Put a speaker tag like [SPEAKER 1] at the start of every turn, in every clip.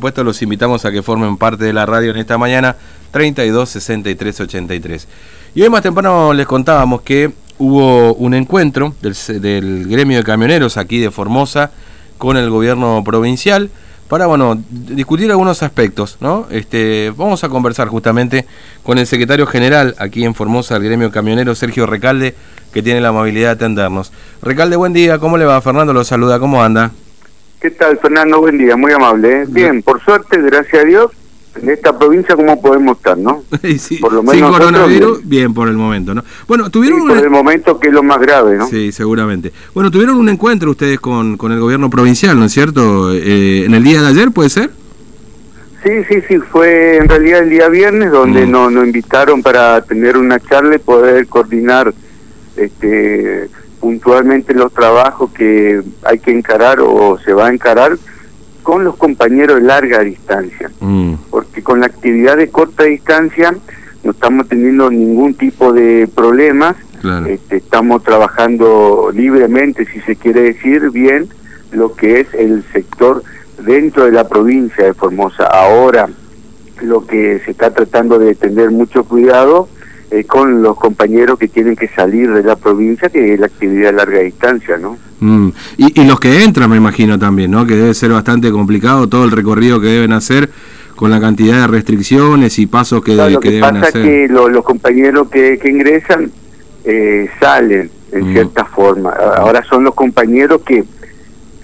[SPEAKER 1] supuesto los invitamos a que formen parte de la radio en esta mañana 32 63 83 y hoy más temprano les contábamos que hubo un encuentro del, gremio de camioneros aquí de Formosa con el gobierno provincial para bueno discutir algunos aspectos no este vamos a conversar justamente con el secretario general aquí en Formosa del gremio de camioneros Sergio Recalde que tiene la amabilidad de atendernos. Recalde buen día cómo le va Fernando lo saluda cómo anda
[SPEAKER 2] ¿Qué tal, Fernando? Buen día, muy amable. ¿eh? Bien, por suerte, gracias a Dios, en esta provincia cómo podemos estar, ¿no?
[SPEAKER 1] sí, por lo menos sin coronavirus, bien. por el momento, ¿no?
[SPEAKER 2] Bueno, tuvieron por el momento que es lo más grave, ¿no?
[SPEAKER 1] Sí, seguramente. Bueno, tuvieron un encuentro ustedes con, con el gobierno provincial, ¿no es cierto? Eh, en el día de ayer, ¿puede ser?
[SPEAKER 2] Sí, sí, sí, fue en realidad el día viernes donde mm. nos, nos invitaron para tener una charla y poder coordinar este puntualmente los trabajos que hay que encarar o se va a encarar con los compañeros de larga distancia, mm. porque con la actividad de corta distancia no estamos teniendo ningún tipo de problemas, este, estamos trabajando libremente, si se quiere decir bien, lo que es el sector dentro de la provincia de Formosa. Ahora lo que se está tratando de tener mucho cuidado eh, con los compañeros que tienen que salir de la provincia, que es la actividad a larga distancia, ¿no?
[SPEAKER 1] Mm. Y, los que entran, me imagino también, ¿no? Que debe ser bastante complicado todo el recorrido que deben hacer con la cantidad de restricciones y pasos que,
[SPEAKER 2] lo
[SPEAKER 1] que,
[SPEAKER 2] deben pasa que los compañeros que, que ingresan eh, salen, en mm. cierta forma. Ahora son los compañeros que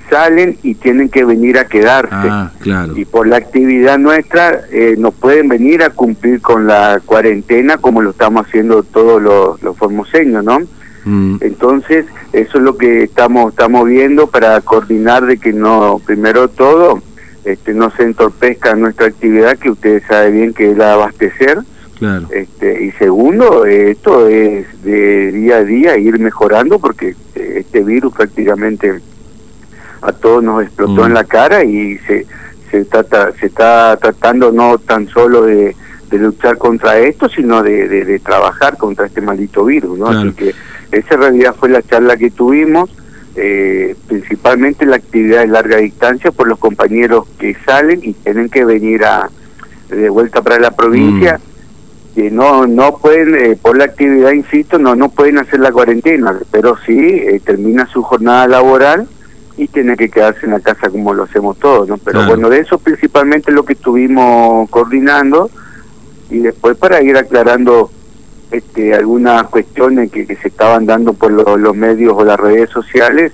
[SPEAKER 2] salen y tienen que venir a quedarse.
[SPEAKER 1] Ah, claro.
[SPEAKER 2] Y por la actividad nuestra eh, no pueden venir a cumplir con la cuarentena como lo estamos haciendo todos los, los formoseños, ¿no? Mm. Entonces, eso es lo que estamos estamos viendo para coordinar de que no, primero todo, este, no se entorpezca nuestra actividad, que ustedes saben bien que es la abastecer. Claro. Este, y segundo, esto es de día a día ir mejorando porque este virus prácticamente a todos nos explotó en mm. la cara y se, se, trata, se está tratando no tan solo de, luchar contra esto, sino de, de, trabajar contra este maldito virus, ¿no? Así que esa en realidad fue la charla que tuvimos, eh, principalmente la actividad de larga distancia por los compañeros que salen y tienen que venir a de vuelta para la provincia. Mm. que no no pueden eh, por la actividad insisto no no pueden hacer la cuarentena pero sí eh, termina su jornada laboral y tiene que quedarse en la casa como lo hacemos todos, ¿no? Pero bueno, de eso principalmente lo que estuvimos coordinando y después para ir aclarando este, algunas cuestiones que, se estaban dando por los medios o las redes sociales,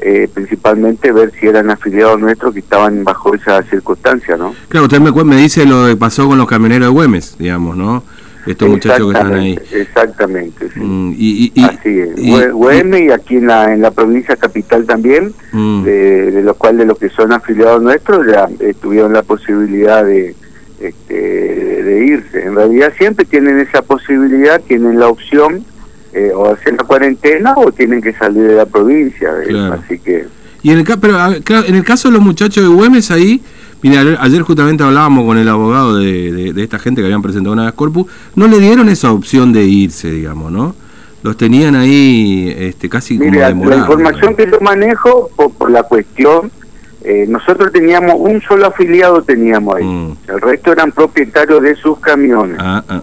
[SPEAKER 2] eh, principalmente ver si eran afiliados nuestros que estaban bajo esa circunstancia, ¿no?
[SPEAKER 1] Claro, usted me, me dice lo que pasó con los camioneros de Güemes, digamos, ¿no? Estos muchachos que están ahí.
[SPEAKER 2] Exactamente, sí. Mm, y, y, Así es. y, aquí en la, en la provincia capital también, mm. de, de los cuales de los que son afiliados nuestros ya eh, tuvieron la posibilidad de, este, de irse. En realidad siempre tienen esa posibilidad, tienen la opción eh, o hacer la cuarentena o tienen que salir de la provincia. Eh, así que...
[SPEAKER 1] Y en el, pero, en el caso de los muchachos de Güemes ahí Mira, ayer justamente hablábamos con el abogado de, esta gente que habían presentado una vez corpus, no le dieron esa opción de irse, digamos, ¿no? Los tenían ahí este, casi como demorados.
[SPEAKER 2] La información que yo manejo por, la cuestión, eh, nosotros teníamos un solo afiliado teníamos ahí, mm. el resto eran propietarios de sus camiones, ah, ah.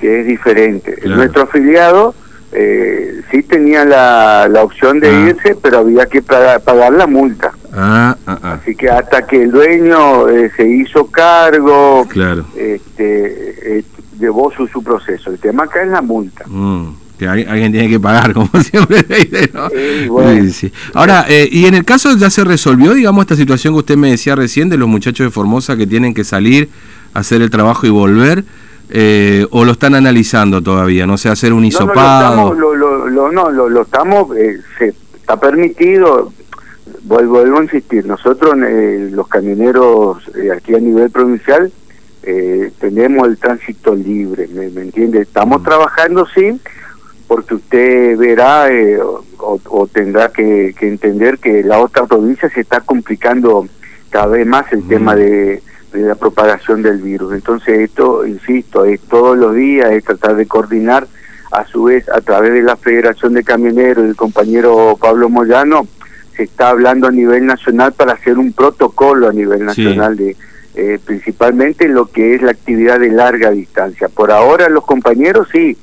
[SPEAKER 2] que es diferente. Nuestro afiliado eh, sí tenía la, la opción de ah. irse, pero había que pagar la multa. Ah, ah, ah, Así que hasta que el dueño eh, se hizo cargo, claro. este, eh, llevó su, su proceso. El tema acá es la multa.
[SPEAKER 1] Mm, que alguien tiene que pagar, como siempre ¿no? Sí, Ahora, eh, y en el caso ya se resolvió, digamos, esta situación que usted me decía recién de los muchachos de Formosa que tienen que salir, hacer el trabajo y volver. Eh, o lo están analizando todavía, no sé, hacer un hisopado.
[SPEAKER 2] No, lo, lo, lo, estamos, se está permitido, vuelvo, a insistir, nosotros eh, los camioneros eh, aquí a nivel provincial eh, tenemos el tránsito libre, ¿me, entiende? Estamos mm. trabajando, sí, porque usted verá o, tendrá que, entender que la otra provincia se está complicando cada vez más el tema mm. de, de, la propagación del virus. Entonces esto, insisto, es todos los días, es tratar de coordinar a su vez a través de la Federación de Camioneros, el compañero Pablo Moyano, se está hablando a nivel nacional para hacer un protocolo a nivel nacional de eh, principalmente lo que es la actividad de larga distancia. Por ahora los compañeros sí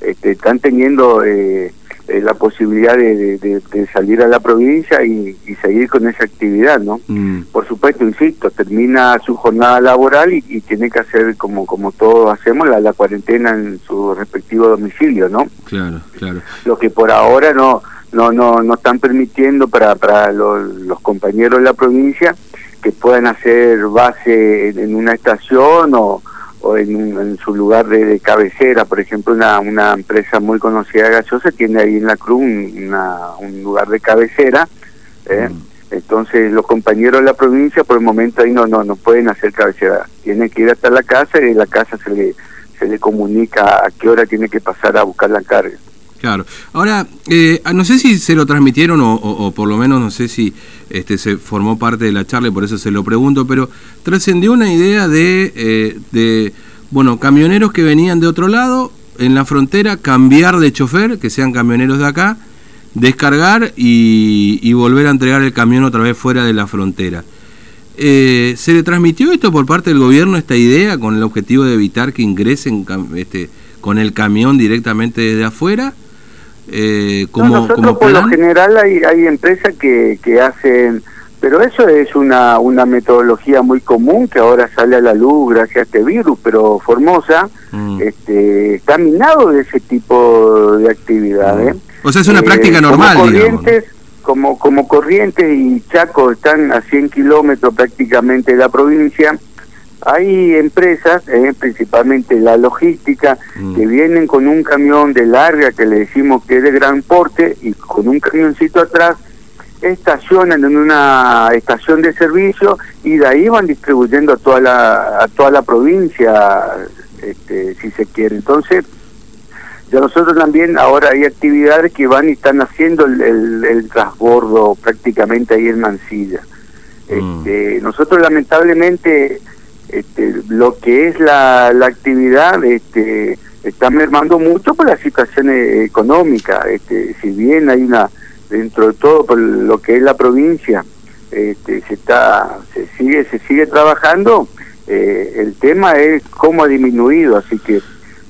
[SPEAKER 2] este, están teniendo eh, eh, la posibilidad de, de, salir a la provincia y, seguir con esa actividad, ¿no? Mm. Por supuesto, insisto, termina su jornada laboral y, tiene que hacer como como todos hacemos la, la cuarentena en su respectivo domicilio, ¿no?
[SPEAKER 1] Claro, claro.
[SPEAKER 2] Lo que por ahora no no no no están permitiendo para para los, compañeros de la provincia que puedan hacer base en una estación o o en, su lugar de, cabecera. Por ejemplo, una, una empresa muy conocida de gaseosa tiene ahí en la Cruz un lugar de cabecera. ¿eh? Mm. Entonces los compañeros de la provincia por el momento ahí no no no pueden hacer cabecera. Tienen que ir hasta la casa y de la casa se le, se le comunica a qué hora tiene que pasar a buscar la carga.
[SPEAKER 1] Claro. Ahora, eh, no sé si se lo transmitieron o, por lo menos no sé si este, se formó parte de la charla y por eso se lo pregunto, pero trascendió una idea de, eh, de, bueno, camioneros que venían de otro lado en la frontera, cambiar de chofer, que sean camioneros de acá, descargar y, volver a entregar el camión otra vez fuera de la frontera. Eh, ¿Se le transmitió esto por parte del gobierno, esta idea, con el objetivo de evitar que ingresen este, con el camión directamente desde afuera?
[SPEAKER 2] Eh, como, nosotros por lo general hay, hay empresas que, que hacen, pero eso es una, una metodología muy común que ahora sale a la luz gracias a este virus, pero Formosa mm. este, está minado de ese tipo de actividades. Mm.
[SPEAKER 1] O sea, es una práctica eh, normal.
[SPEAKER 2] Como corrientes, como, como Corrientes y Chaco están a 100 kilómetros prácticamente de la provincia, hay empresas, eh, principalmente la logística, mm. que vienen con un camión de larga que le decimos que es de gran porte y con un camioncito atrás estacionan en una estación de servicio y de ahí van distribuyendo a toda la a toda la provincia este, si se quiere entonces ya nosotros también ahora hay actividades que van y están haciendo el, el, transbordo prácticamente ahí en Mansilla mm. este, nosotros lamentablemente este, lo que es la, la actividad este, está mermando mucho por la situación e, económica. Este, si bien hay una, dentro de todo, por lo que es la provincia, este, se está, se sigue, se sigue trabajando. Eh, el tema es cómo ha disminuido, así que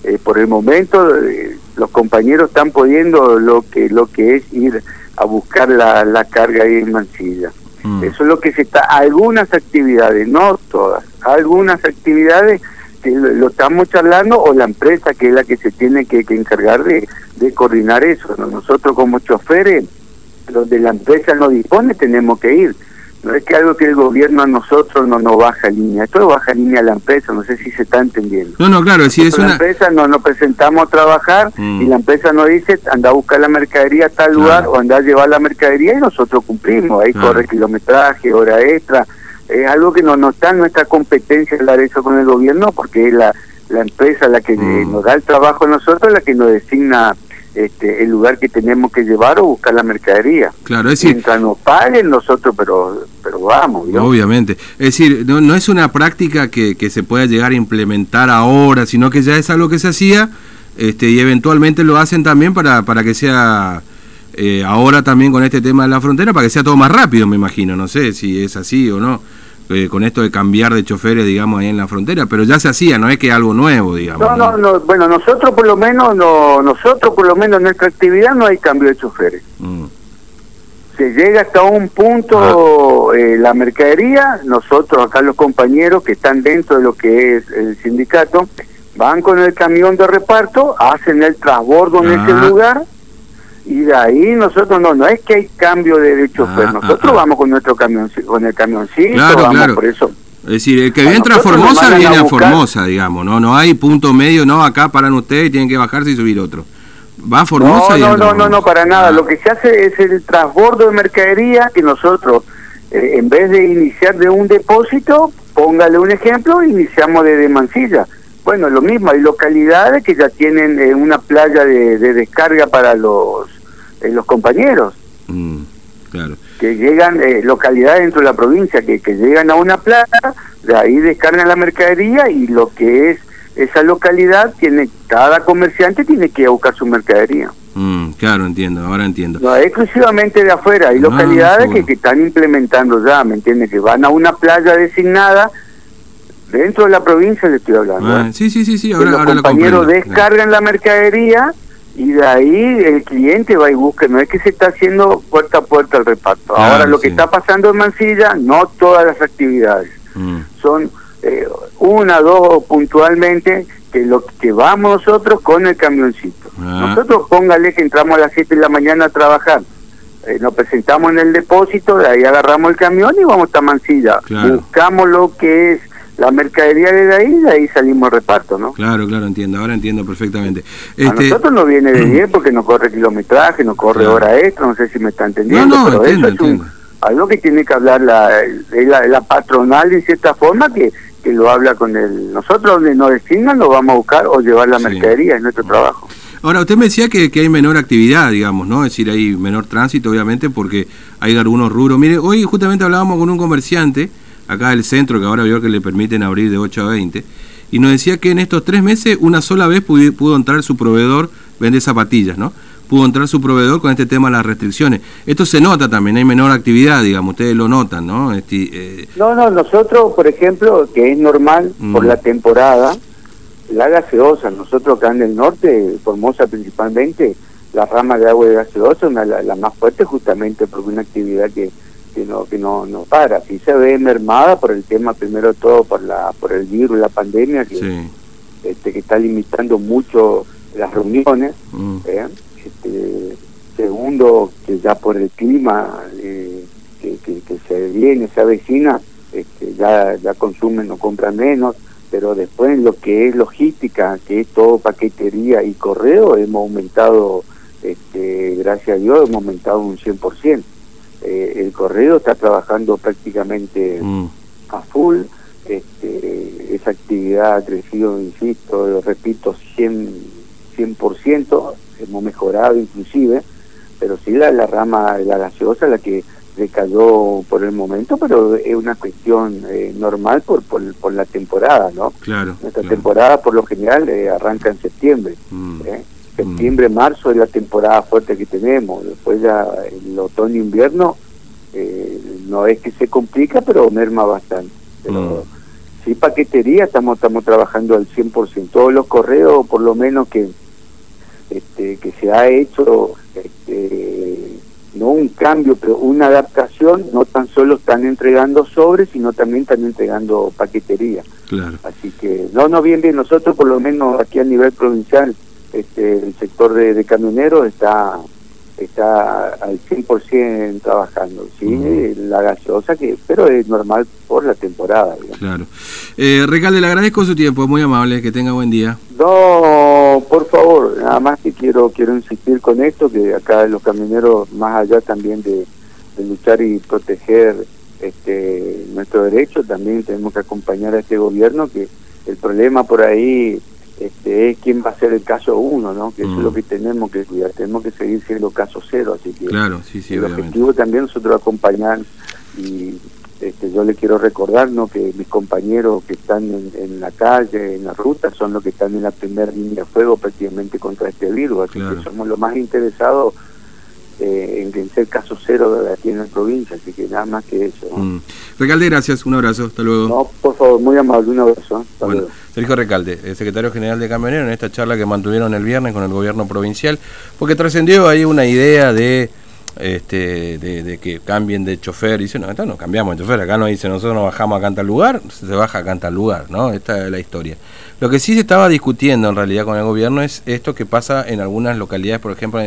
[SPEAKER 2] eh, por el momento eh, los compañeros están pudiendo lo que lo que es ir a buscar la, la carga ahí en Mansilla. Mm. Eso es lo que se está, algunas actividades, no todas, algunas actividades que lo, estamos charlando o la empresa que es la que se tiene que, encargar de, de coordinar eso. Nosotros como choferes, donde la empresa no dispone, tenemos que ir. No es que algo que el gobierno a nosotros no nos baja línea, esto baja línea a la empresa, no sé si se está entendiendo.
[SPEAKER 1] No, no, claro, si es una...
[SPEAKER 2] La empresa no, nos presentamos a trabajar y mm. la empresa nos dice anda a buscar la mercadería a tal lugar o anda a llevar la mercadería y nosotros cumplimos, ahí corre kilometraje, hora extra, es algo que no, no está en nuestra competencia hablar eso con el gobierno porque es la, la empresa la que mm. nos da el trabajo a nosotros, la que nos designa este, el lugar que tenemos que llevar o buscar la mercadería.
[SPEAKER 1] Claro, es decir,
[SPEAKER 2] mientras nos paguen nosotros, pero pero vamos.
[SPEAKER 1] Obviamente, es decir, no, no es una práctica que, que se pueda llegar a implementar ahora, sino que ya es algo que se hacía este, y eventualmente lo hacen también para, para que sea eh, ahora también con este tema de la frontera, para que sea todo más rápido, me imagino, no sé si es así o no. Eh, con esto de cambiar de choferes, digamos, ahí en la frontera, pero ya se hacía, no es que algo nuevo, digamos.
[SPEAKER 2] No, no, no, bueno, nosotros por lo menos, no, nosotros por lo menos en nuestra actividad no hay cambio de choferes. Mm. Se llega hasta un punto eh, la mercadería, nosotros acá los compañeros que están dentro de lo que es el sindicato, van con el camión de reparto, hacen el transbordo en ese lugar y de ahí nosotros no, no es que hay cambio de, chofer, ah, nosotros ah, ah. vamos con nuestro camión, con el camioncito, vamos por eso.
[SPEAKER 1] Es decir, el que entra a Formosa viene a, Formosa, digamos, ¿no? No hay punto medio, no, acá paran ustedes y tienen que bajarse y subir otro. Va a Formosa
[SPEAKER 2] no,
[SPEAKER 1] y
[SPEAKER 2] No, no, no, no, para nada. Lo que se hace es el transbordo de mercadería que nosotros, eh, en vez de iniciar de un depósito, póngale un ejemplo, iniciamos de Mansilla. Bueno, lo mismo, hay localidades que ya tienen eh, una playa de, descarga para los, eh, los compañeros. Mm, claro. Que llegan, eh, localidades dentro de la provincia, que, que llegan a una playa, de ahí descargan la mercadería y lo que es esa localidad tiene, cada comerciante tiene que buscar su mercadería.
[SPEAKER 1] Mm, claro, entiendo, ahora entiendo.
[SPEAKER 2] No exclusivamente de afuera, hay ah, localidades que, que, están implementando ya, ¿me entiendes? Que van a una playa designada, dentro de la provincia le estoy hablando.
[SPEAKER 1] Ah, ¿eh? Sí, sí, sí, sí, ahora,
[SPEAKER 2] los compañeros descargan la mercadería y de ahí el cliente va y busca, no es que se está haciendo puerta a puerta el reparto. Ahora lo que está pasando en Mansilla, no todas las actividades, mm. son eh, una, dos puntualmente que lo que vamos nosotros con el camioncito. Ah. Nosotros póngale que entramos a las 7 de la mañana a trabajar. Eh, nos presentamos en el depósito, de ahí agarramos el camión y vamos a Mansilla. Buscamos lo que es la mercadería de ahí, de ahí salimos al reparto, ¿no?
[SPEAKER 1] Claro, claro, entiendo, ahora entiendo perfectamente.
[SPEAKER 2] A este, nosotros no viene de bien porque no corre kilometraje, no corre hora extra, no sé si me está entendiendo,
[SPEAKER 1] no, no, pero eso es
[SPEAKER 2] algo que tiene que hablar la, la, la patronal de cierta forma que que lo habla con el nosotros donde nos designan lo vamos a buscar o llevar la mercadería en nuestro trabajo.
[SPEAKER 1] Ahora usted me decía que, que, hay menor actividad digamos no es decir hay menor tránsito obviamente porque hay algunos rubros. Mire hoy justamente hablábamos con un comerciante acá del centro que ahora vio que le permiten abrir de 8 a 20 y nos decía que en estos tres meses una sola vez pudo, pudo entrar su proveedor vende zapatillas no pudo entrar su proveedor con este tema de las restricciones. Esto se nota también, hay menor actividad, digamos, ustedes lo notan, ¿no? Este,
[SPEAKER 2] eh, No, no, nosotros, por ejemplo, que es normal por mm. la temporada, la gaseosa, nosotros acá en el norte, Formosa principalmente, la rama de agua de gaseosa es la, más fuerte justamente porque una actividad que, que no que no, no para. Sí se ve mermada por el tema, primero todo, por la por el virus, la pandemia, que, este, que está limitando mucho las reuniones. Mm. ¿eh? Este, segundo, que ya por el clima eh, que, se viene, se avecina, este, ya, ya consumen o compran menos, pero después en lo que es logística, que es todo paquetería y correo, hemos aumentado, este, gracias a Dios, hemos aumentado un 100%. Correo está trabajando prácticamente mm. a full, este, esa actividad ha crecido, insisto, repito, 100, 100% hemos mejorado inclusive, pero sí la, la rama de la gaseosa la que recayó por el momento, pero es una cuestión eh, normal por, por, la temporada, ¿no?
[SPEAKER 1] Claro.
[SPEAKER 2] Nuestra temporada por lo general eh, arranca en septiembre. Mm. ¿eh? Septiembre, mm. marzo es la temporada fuerte que tenemos. Después ya el otoño-invierno no es que se complica, pero merma bastante. Pero mm. sí, paquetería estamos, estamos trabajando al 100%. Todos los correos, por lo menos que este, que se ha hecho este, no un cambio, pero una adaptación, no tan solo están entregando sobres, sino también están entregando paquetería.
[SPEAKER 1] Claro.
[SPEAKER 2] Así que, no, no, bien, bien, nosotros por lo menos aquí a nivel provincial, este, el sector de, de camioneros está está al 100% trabajando, ¿sí? La gaseosa, que pero es normal por la temporada.
[SPEAKER 1] Claro. Eh, Recalde, le agradezco su tiempo, muy amable, que tenga buen día.
[SPEAKER 2] No, por favor, nada más que quiero quiero insistir con esto, que acá los camioneros, más allá también de, de luchar y proteger este nuestro derecho, también tenemos que acompañar a este gobierno, que el problema por ahí este, es quién va a ser el caso uno, ¿no? Que eso es lo mm. que tenemos que cuidar, tenemos que seguir siendo caso cero, así que
[SPEAKER 1] claro, sí, sí,
[SPEAKER 2] el objetivo también nosotros acompañar y este, yo le quiero recordar ¿no? que mis compañeros que están en, la calle, en la ruta, son los que están en la primera línea de fuego prácticamente contra este virus, así que somos los más interesados eh, en ser caso cero de aquí en la provincia, así que nada más que eso.
[SPEAKER 1] Mm. Recalde, gracias, un abrazo, hasta luego.
[SPEAKER 2] No, por favor, muy amable, un abrazo. bueno,
[SPEAKER 1] Sergio Recalde, el secretario general de Camioneros, en esta charla que mantuvieron el viernes con el gobierno provincial, porque trascendió ahí una idea de este, de, que cambien de chofer. Dice, no, no cambiamos de chofer. Acá no dice, nosotros nos bajamos a cantar lugar, se baja a cantar lugar, ¿no? Esta es la historia. Lo que sí se estaba discutiendo en realidad con el gobierno es esto que pasa en algunas localidades, por ejemplo,